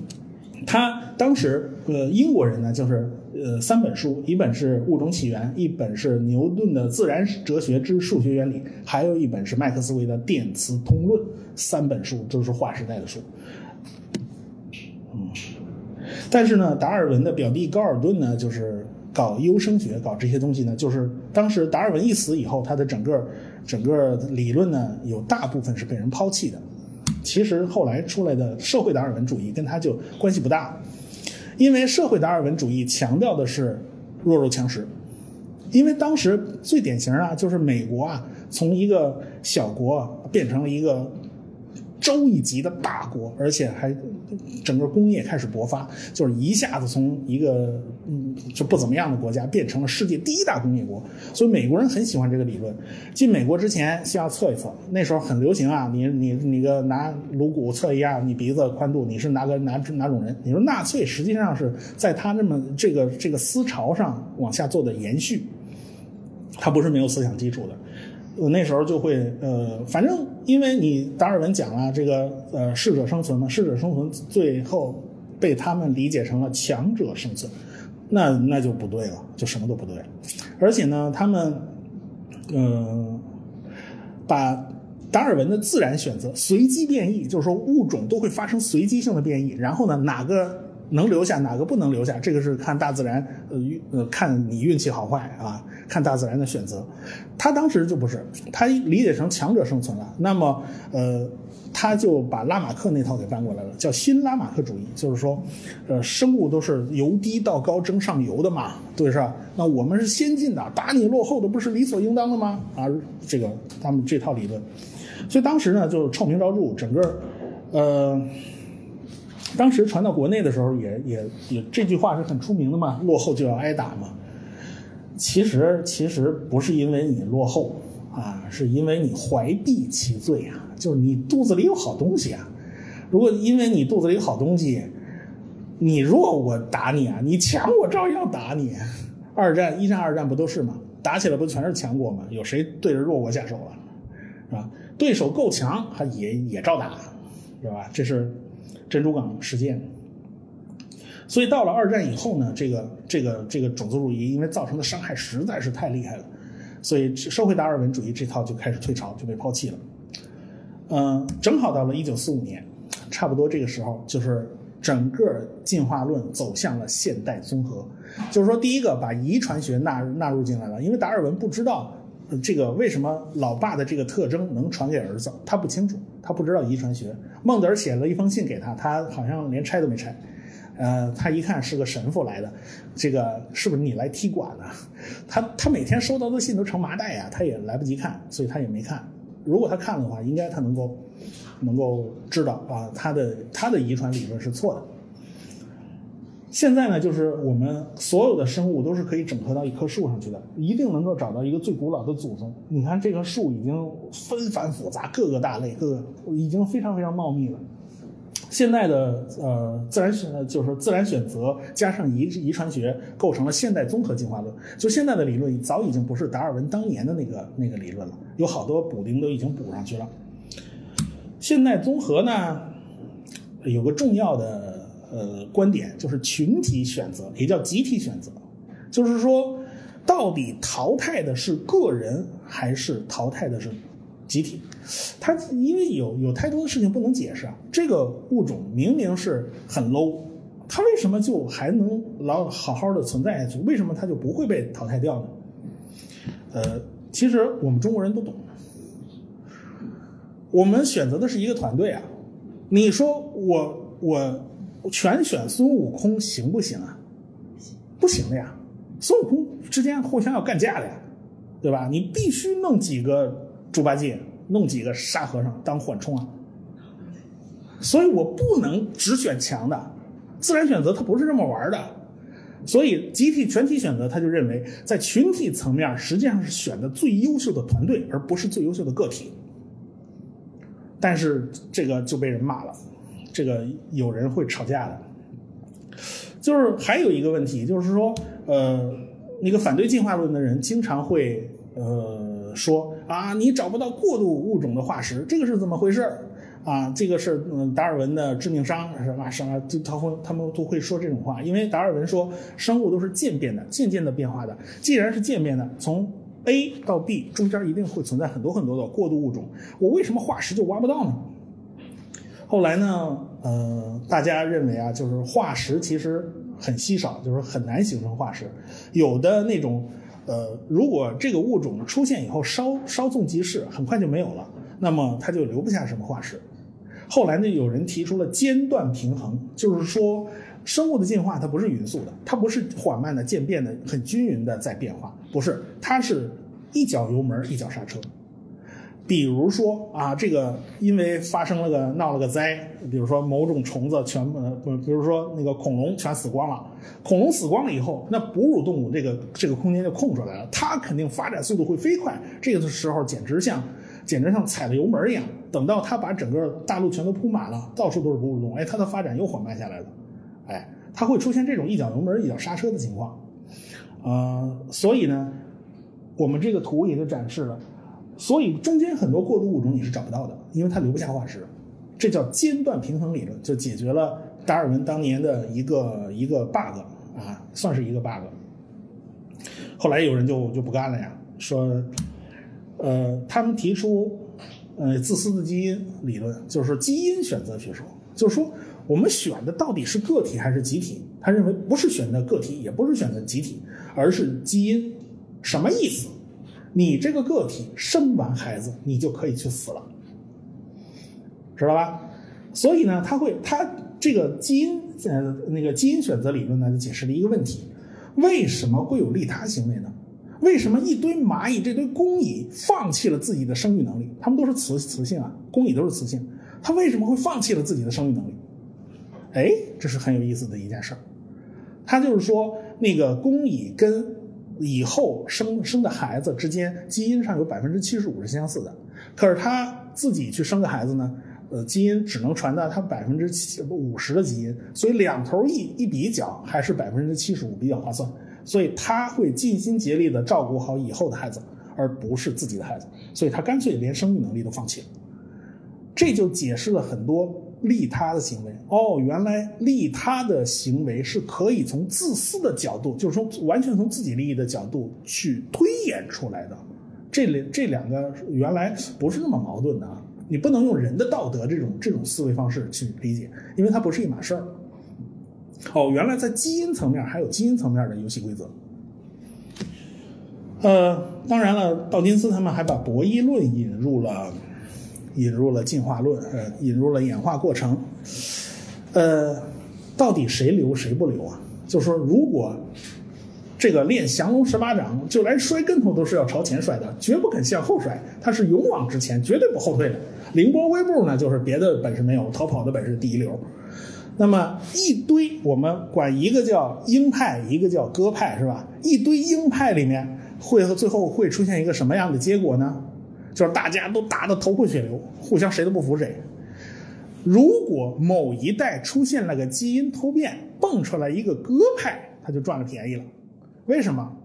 他当时呃英国人呢就是呃三本书，一本是《物种起源》，一本是牛顿的《自然哲学之数学原理》，还有一本是麦克斯韦的《电磁通论》，三本书都是划时代的书。嗯，但是呢，达尔文的表弟高尔顿呢，就是搞优生学，搞这些东西呢，就是当时达尔文一死以后，他的整个整个理论呢，有大部分是被人抛弃的。其实后来出来的社会达尔文主义跟他就关系不大，因为社会达尔文主义强调的是弱肉强食，因为当时最典型啊，就是美国啊，从一个小国变成了一个。州一级的大国，而且还整个工业开始勃发，就是一下子从一个嗯就不怎么样的国家变成了世界第一大工业国。所以美国人很喜欢这个理论。进美国之前先要测一测，那时候很流行啊，你你你个拿颅骨测一下你鼻子宽度，你是哪个哪哪种人？你说纳粹实际上是在他那么这个这个思潮上往下做的延续。他不是没有思想基础的。我那时候就会呃，反正因为你达尔文讲了这个呃适者生存嘛，适者生存最后被他们理解成了强者生存，那那就不对了，就什么都不对。而且呢，他们嗯、把达尔文的自然选择随机变异，就是说物种都会发生随机性的变异，然后呢哪个能留下，哪个不能留下，这个是看大自然呃呃看你运气好坏啊，看大自然的选择。他当时就不是，他理解成强者生存了，那么呃他就把拉马克那套给搬过来了，叫新拉马克主义，就是说呃生物都是由低到高争上游的嘛，对是吧？那我们是先进的，打你落后的不是理所应当的吗？啊，这个他们这套理论。所以当时呢，就臭名昭著，整个，呃，当时传到国内的时候也，也也这句话是很出名的嘛，落后就要挨打嘛。其实其实不是因为你落后啊，是因为你怀璧其罪啊，就是你肚子里有好东西啊。如果因为你肚子里有好东西，你弱我打你啊，你强我照样打你。二战、一战、二战不都是吗？打起来不全是强国吗？有谁对着弱国下手了？是吧？对手够强，还也也照打，是吧？这是珍珠港事件。所以到了二战以后呢，这个这个这个种族主义因为造成的伤害实在是太厉害了，所以社会达尔文主义这套就开始退潮，就被抛弃了。嗯，正好到了一九四五年，差不多这个时候，就是整个进化论走向了现代综合，就是说，第一个把遗传学纳纳入进来了，因为达尔文不知道。这个为什么老爸的这个特征能传给儿子？他不清楚，他不知道遗传学。孟德尔写了一封信给他，他好像连拆都没拆。呃，他一看是个神父来的，这个是不是你来踢馆呢？他他每天收到的信都成麻袋呀，他也来不及看，所以他也没看。如果他看的话，应该他能够能够知道啊，他的他的遗传理论是错的。现在呢，就是我们所有的生物都是可以整合到一棵树上去的，一定能够找到一个最古老的祖宗。你看这棵树已经纷繁复杂，各个大类，各个已经非常非常茂密了。现在的呃自然选就是自然选择加上遗遗传学，构成了现代综合进化论。就现在的理论早已经不是达尔文当年的那个那个理论了，有好多补丁都已经补上去了。现代综合呢，有个重要的。呃，观点就是群体选择，也叫集体选择，就是说，到底淘汰的是个人还是淘汰的是集体？它因为有有太多的事情不能解释啊。这个物种明明是很 low，它为什么就还能老好好的存在下去？为什么它就不会被淘汰掉呢？呃，其实我们中国人都懂，我们选择的是一个团队啊。你说我我。全选孙悟空行不行啊？不行的呀，孙悟空之间互相要干架的呀，对吧？你必须弄几个猪八戒，弄几个沙和尚当缓冲啊。所以我不能只选强的，自然选择它不是这么玩的。所以集体全体选择，他就认为在群体层面实际上是选的最优秀的团队，而不是最优秀的个体。但是这个就被人骂了。这个有人会吵架的，就是还有一个问题，就是说，呃，那个反对进化论的人经常会呃说啊，你找不到过渡物种的化石，这个是怎么回事啊？这个是嗯达尔文的致命伤是吧？什么？他会他们都会说这种话，因为达尔文说生物都是渐变的，渐渐的变化的。既然是渐变的，从 A 到 B 中间一定会存在很多很多的过渡物种，我为什么化石就挖不到呢？后来呢，呃，大家认为啊，就是化石其实很稀少，就是很难形成化石。有的那种，呃，如果这个物种出现以后稍稍纵即逝，很快就没有了，那么它就留不下什么化石。后来呢，有人提出了间断平衡，就是说，生物的进化它不是匀速的，它不是缓慢的渐变的、很均匀的在变化，不是，它是一脚油门一脚刹车。比如说啊，这个因为发生了个闹了个灾，比如说某种虫子全呃不，比如说那个恐龙全死光了，恐龙死光了以后，那哺乳动物这个这个空间就空出来了，它肯定发展速度会飞快，这个时候简直像简直像踩了油门一样。等到它把整个大陆全都铺满了，到处都是哺乳动物，哎，它的发展又缓慢下来了，哎，它会出现这种一脚油门一脚刹车的情况，呃，所以呢。我们这个图也就展示了，所以中间很多过渡物种你是找不到的，因为它留不下化石。这叫间断平衡理论，就解决了达尔文当年的一个一个 bug 啊，算是一个 bug。后来有人就就不干了呀，说，呃，他们提出呃自私的基因理论，就是基因选择学说，就是说我们选的到底是个体还是集体？他认为不是选择个体，也不是选择集体，而是基因。什么意思？你这个个体生完孩子，你就可以去死了，知道吧？所以呢，他会他这个基因呃那个基因选择理论呢，就解释了一个问题：为什么会有利他行为呢？为什么一堆蚂蚁这堆工蚁放弃了自己的生育能力？它们都是雌雌性啊，工蚁都是雌性，它为什么会放弃了自己的生育能力？哎，这是很有意思的一件事儿。他就是说，那个工蚁跟以后生生的孩子之间基因上有百分之七十五是相似的，可是他自己去生个孩子呢，呃，基因只能传到他百分之七五十的基因，所以两头一一比较，还是百分之七十五比较划算，所以他会尽心竭力的照顾好以后的孩子，而不是自己的孩子，所以他干脆连生育能力都放弃了，这就解释了很多。利他的行为哦，原来利他的行为是可以从自私的角度，就是说完全从自己利益的角度去推演出来的。这两这两个原来不是那么矛盾的啊！你不能用人的道德这种这种思维方式去理解，因为它不是一码事儿。哦，原来在基因层面还有基因层面的游戏规则。呃，当然了，道金斯他们还把博弈论引入了。引入了进化论，呃，引入了演化过程，呃，到底谁留谁不留啊？就是说，如果这个练降龙十八掌，就连摔跟头都是要朝前摔的，绝不肯向后摔，他是勇往直前，绝对不后退的。凌波微步呢，就是别的本事没有，逃跑的本事第一流。那么一堆，我们管一个叫鹰派，一个叫鸽派，是吧？一堆鹰派里面，会最后会出现一个什么样的结果呢？就是大家都打得头破血流，互相谁都不服谁。如果某一代出现了个基因突变，蹦出来一个鸽派，他就赚了便宜了。为什么？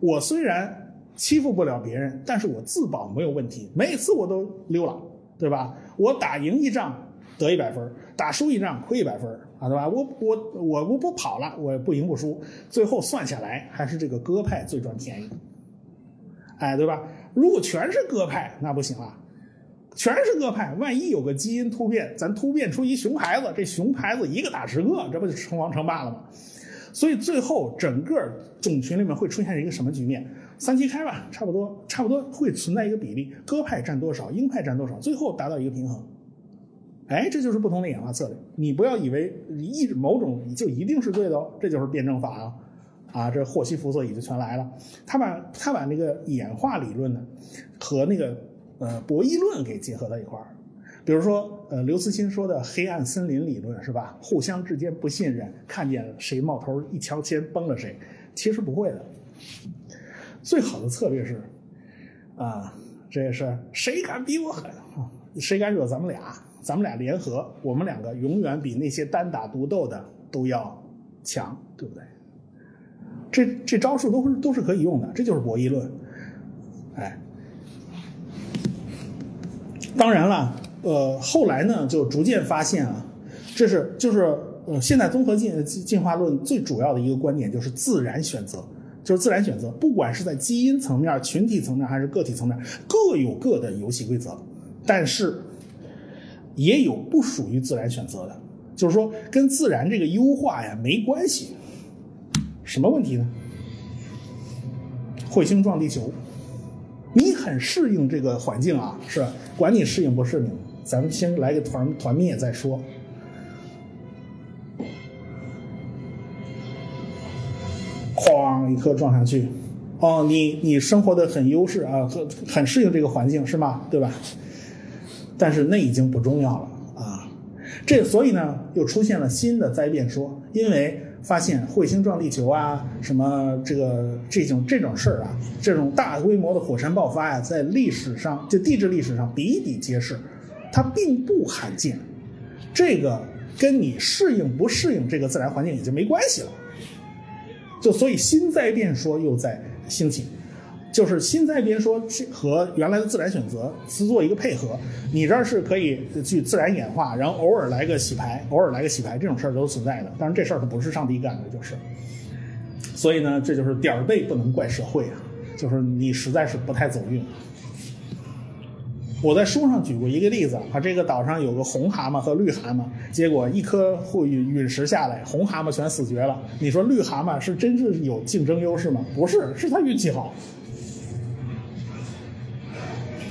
我虽然欺负不了别人，但是我自保没有问题，每次我都溜了，对吧？我打赢一仗得一百分，打输一仗亏一百分，啊，对吧？我我我我不跑了，我不赢不输，最后算下来还是这个鸽派最赚便宜，哎，对吧？如果全是鸽派，那不行啊。全是鸽派，万一有个基因突变，咱突变出一熊孩子，这熊孩子一个打十个，这不就称王称霸了吗？所以最后整个种群里面会出现一个什么局面？三七开吧，差不多，差不多会存在一个比例，鸽派占多少，鹰派占多少，最后达到一个平衡。哎，这就是不同的演化策略。你不要以为一某种就一定是对的哦，这就是辩证法啊。啊，这霍希福所以就全来了。他把他把那个演化理论呢，和那个呃博弈论给结合到一块儿。比如说，呃，刘慈欣说的黑暗森林理论是吧？互相之间不信任，看见谁冒头一枪先崩了谁。其实不会的。最好的策略是，啊，这也是谁敢比我狠啊？谁敢惹咱们俩？咱们俩联合，我们两个永远比那些单打独斗的都要强，对不对？这这招数都是都是可以用的，这就是博弈论，哎，当然了，呃，后来呢就逐渐发现啊，这是就是呃，现在综合进进化论最主要的一个观点就是自然选择，就是自然选择，不管是在基因层面、群体层面还是个体层面，各有各的游戏规则，但是也有不属于自然选择的，就是说跟自然这个优化呀没关系。什么问题呢？彗星撞地球，你很适应这个环境啊，是？管你适应不适应，咱们先来个团团灭再说。哐，一颗撞上去，哦，你你生活的很优势啊，很很适应这个环境是吗？对吧？但是那已经不重要了啊。这所以呢，又出现了新的灾变说，因为。发现彗星撞地球啊，什么这个这种这种事儿啊，这种大规模的火山爆发呀，在历史上就地质历史上比比皆是，它并不罕见。这个跟你适应不适应这个自然环境已经没关系了。就所以新灾变说又在兴起，就是新灾别说去和原来的自然选择是做一个配合。你这儿是可以去自然演化，然后偶尔来个洗牌，偶尔来个洗牌，这种事儿都存在的。当然这事儿它不是上帝干的，就是。所以呢，这就是点儿背不能怪社会啊，就是你实在是不太走运。我在书上举过一个例子啊，这个岛上有个红蛤蟆和绿蛤蟆，结果一颗陨陨石下来，红蛤蟆全死绝了。你说绿蛤蟆是真是有竞争优势吗？不是，是他运气好，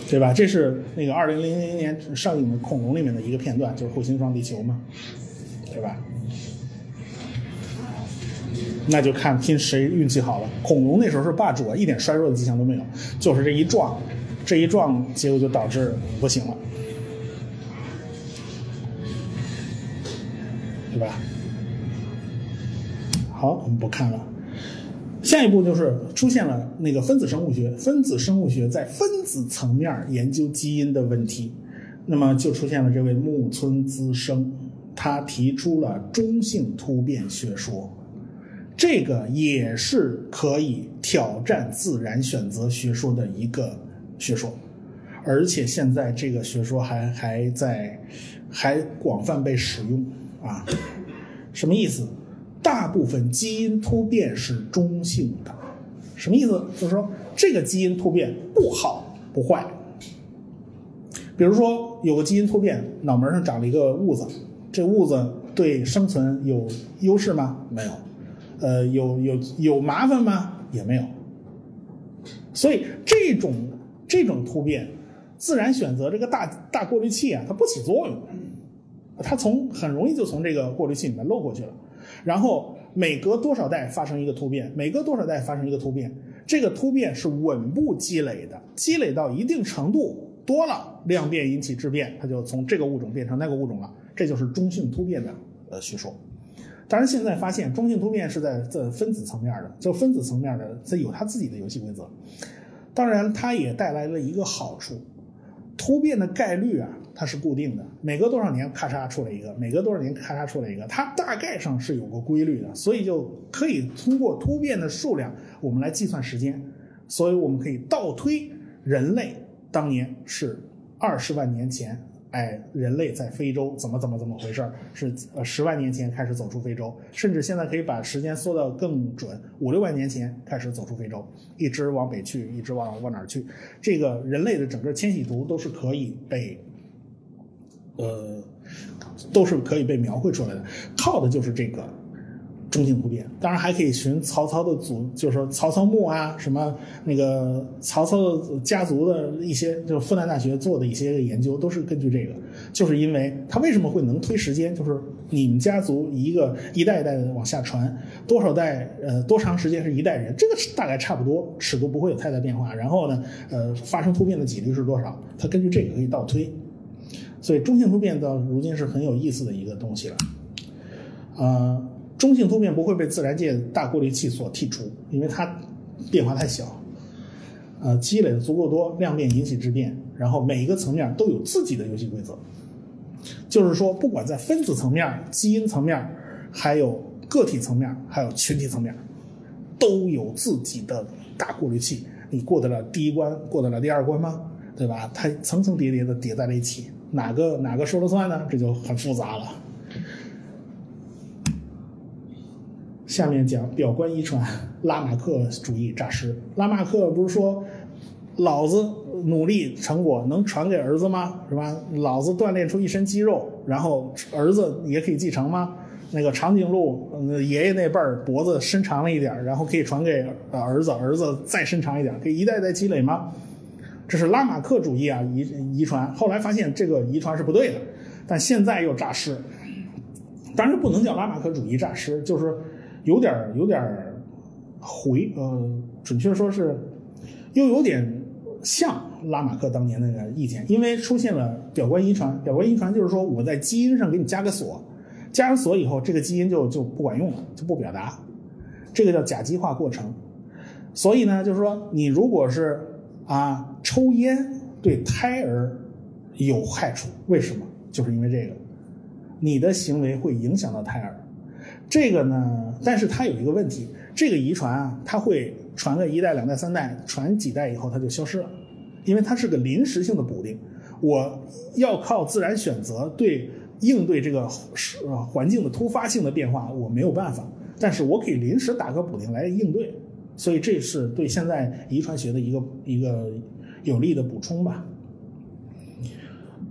对吧？这是那个二零零零年上映的《恐龙》里面的一个片段，就是彗星撞地球嘛，对吧？那就看拼谁运气好了。恐龙那时候是霸主啊，一点衰弱的迹象都没有，就是这一撞。这一撞，结果就导致不行了，对吧？好，我们不看了。下一步就是出现了那个分子生物学，分子生物学在分子层面研究基因的问题，那么就出现了这位木村资生，他提出了中性突变学说，这个也是可以挑战自然选择学说的一个。学说，而且现在这个学说还还在，还广泛被使用啊？什么意思？大部分基因突变是中性的，什么意思？就是说这个基因突变不好不坏。比如说有个基因突变，脑门上长了一个痦子，这痦子对生存有优势吗？没有。呃，有有有麻烦吗？也没有。所以这种。这种突变，自然选择这个大大过滤器啊，它不起作用，它从很容易就从这个过滤器里面漏过去了。然后每隔多少代发生一个突变，每隔多少代发生一个突变，这个突变是稳步积累的，积累到一定程度多了，量变引起质变，它就从这个物种变成那个物种了。这就是中性突变的呃学说。当然现在发现中性突变是在在分子层面的，就分子层面的它有它自己的游戏规则。当然，它也带来了一个好处，突变的概率啊，它是固定的，每隔多少年咔嚓出来一个，每隔多少年咔嚓出来一个，它大概上是有个规律的，所以就可以通过突变的数量，我们来计算时间，所以我们可以倒推人类当年是二十万年前。哎，人类在非洲怎么怎么怎么回事是呃十万年前开始走出非洲，甚至现在可以把时间缩到更准，五六万年前开始走出非洲，一直往北去，一直往往哪儿去？这个人类的整个迁徙图都是可以被，呃，都是可以被描绘出来的，靠的就是这个。中性突变，当然还可以寻曹操的祖，就是说曹操墓啊，什么那个曹操的家族的一些，就是复旦大学做的一些研究，都是根据这个。就是因为他为什么会能推时间，就是你们家族一个一代一代的往下传，多少代，呃，多长时间是一代人，这个大概差不多，尺度不会有太大变化。然后呢，呃，发生突变的几率是多少？他根据这个可以倒推。所以中性突变到如今是很有意思的一个东西了，啊。中性突变不会被自然界大过滤器所剔除，因为它变化太小，呃，积累的足够多，量变引起质变，然后每一个层面都有自己的游戏规则。就是说，不管在分子层面、基因层面，还有个体层面，还有群体层面，都有自己的大过滤器。你过得了第一关，过得了第二关吗？对吧？它层层叠叠的叠在了一起，哪个哪个说了算呢？这就很复杂了。下面讲表观遗传，拉马克主义诈尸。拉马克不是说，老子努力成果能传给儿子吗？是吧？老子锻炼出一身肌肉，然后儿子也可以继承吗？那个长颈鹿爷爷那辈儿脖子伸长了一点，然后可以传给儿子，儿子再伸长一点，可以一代代积累吗？这是拉马克主义啊，遗遗传。后来发现这个遗传是不对的，但现在又诈尸。当然不能叫拉马克主义诈尸，就是。有点儿有点儿回，呃，准确说是又有点像拉马克当年那个意见，因为出现了表观遗传。表观遗传就是说我在基因上给你加个锁，加上锁以后，这个基因就就不管用了，就不表达，这个叫甲基化过程。所以呢，就是说你如果是啊抽烟对胎儿有害处，为什么？就是因为这个，你的行为会影响到胎儿。这个呢，但是它有一个问题，这个遗传啊，它会传个一代、两代、三代，传几代以后它就消失了，因为它是个临时性的补丁，我要靠自然选择对应对这个呃环境的突发性的变化，我没有办法，但是我可以临时打个补丁来应对，所以这是对现在遗传学的一个一个有力的补充吧。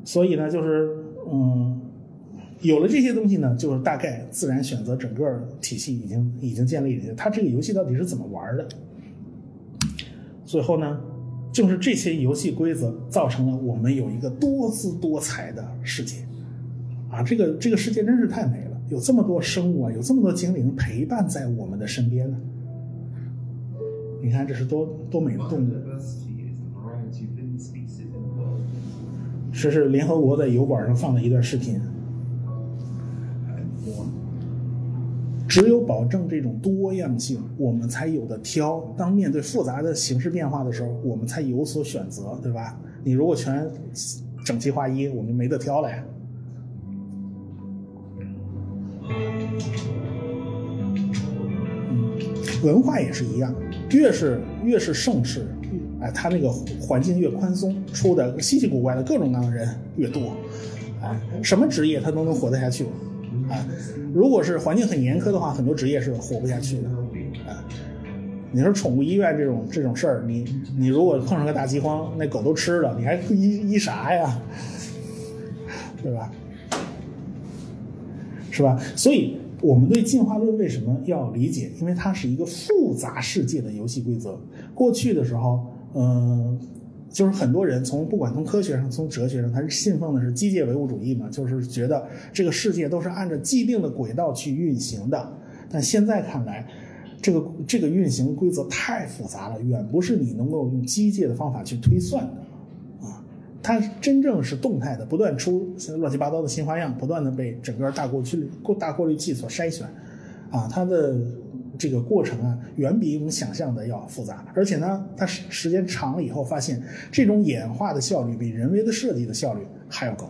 所以呢，就是嗯。有了这些东西呢，就是大概自然选择整个体系已经已经建立了。它这个游戏到底是怎么玩的？最后呢，就是这些游戏规则造成了我们有一个多姿多彩的世界。啊，这个这个世界真是太美了，有这么多生物啊，有这么多精灵陪伴在我们的身边呢。你看，这是多多美的动物。这是联合国在油管上放的一段视频。只有保证这种多样性，我们才有的挑。当面对复杂的形势变化的时候，我们才有所选择，对吧？你如果全整齐划一，我们没得挑了呀。嗯，文化也是一样，越是越是盛世，哎，它那个环境越宽松，出的稀奇古怪的各种各样的人越多，哎，什么职业他都能活得下去。啊，如果是环境很严苛的话，很多职业是活不下去的。啊，你说宠物医院这种这种事儿，你你如果碰上个大饥荒，那狗都吃了，你还医医啥呀？对吧？是吧？所以我们对进化论为什么要理解？因为它是一个复杂世界的游戏规则。过去的时候，嗯。就是很多人从不管从科学上从哲学上，他是信奉的是机械唯物主义嘛，就是觉得这个世界都是按照既定的轨道去运行的。但现在看来，这个这个运行规则太复杂了，远不是你能够用机械的方法去推算的啊。它真正是动态的，不断出乱七八糟的新花样，不断的被整个大过滤大过滤器所筛选啊，它的。这个过程啊，远比我们想象的要复杂，而且呢，它时时间长了以后，发现这种演化的效率比人为的设计的效率还要高，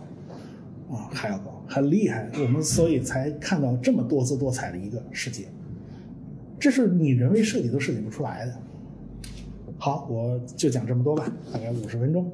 啊，还要高，很厉害。我们所以才看到这么多姿多彩的一个世界，这是你人为设计都设计不出来的。好，我就讲这么多吧，大概五十分钟。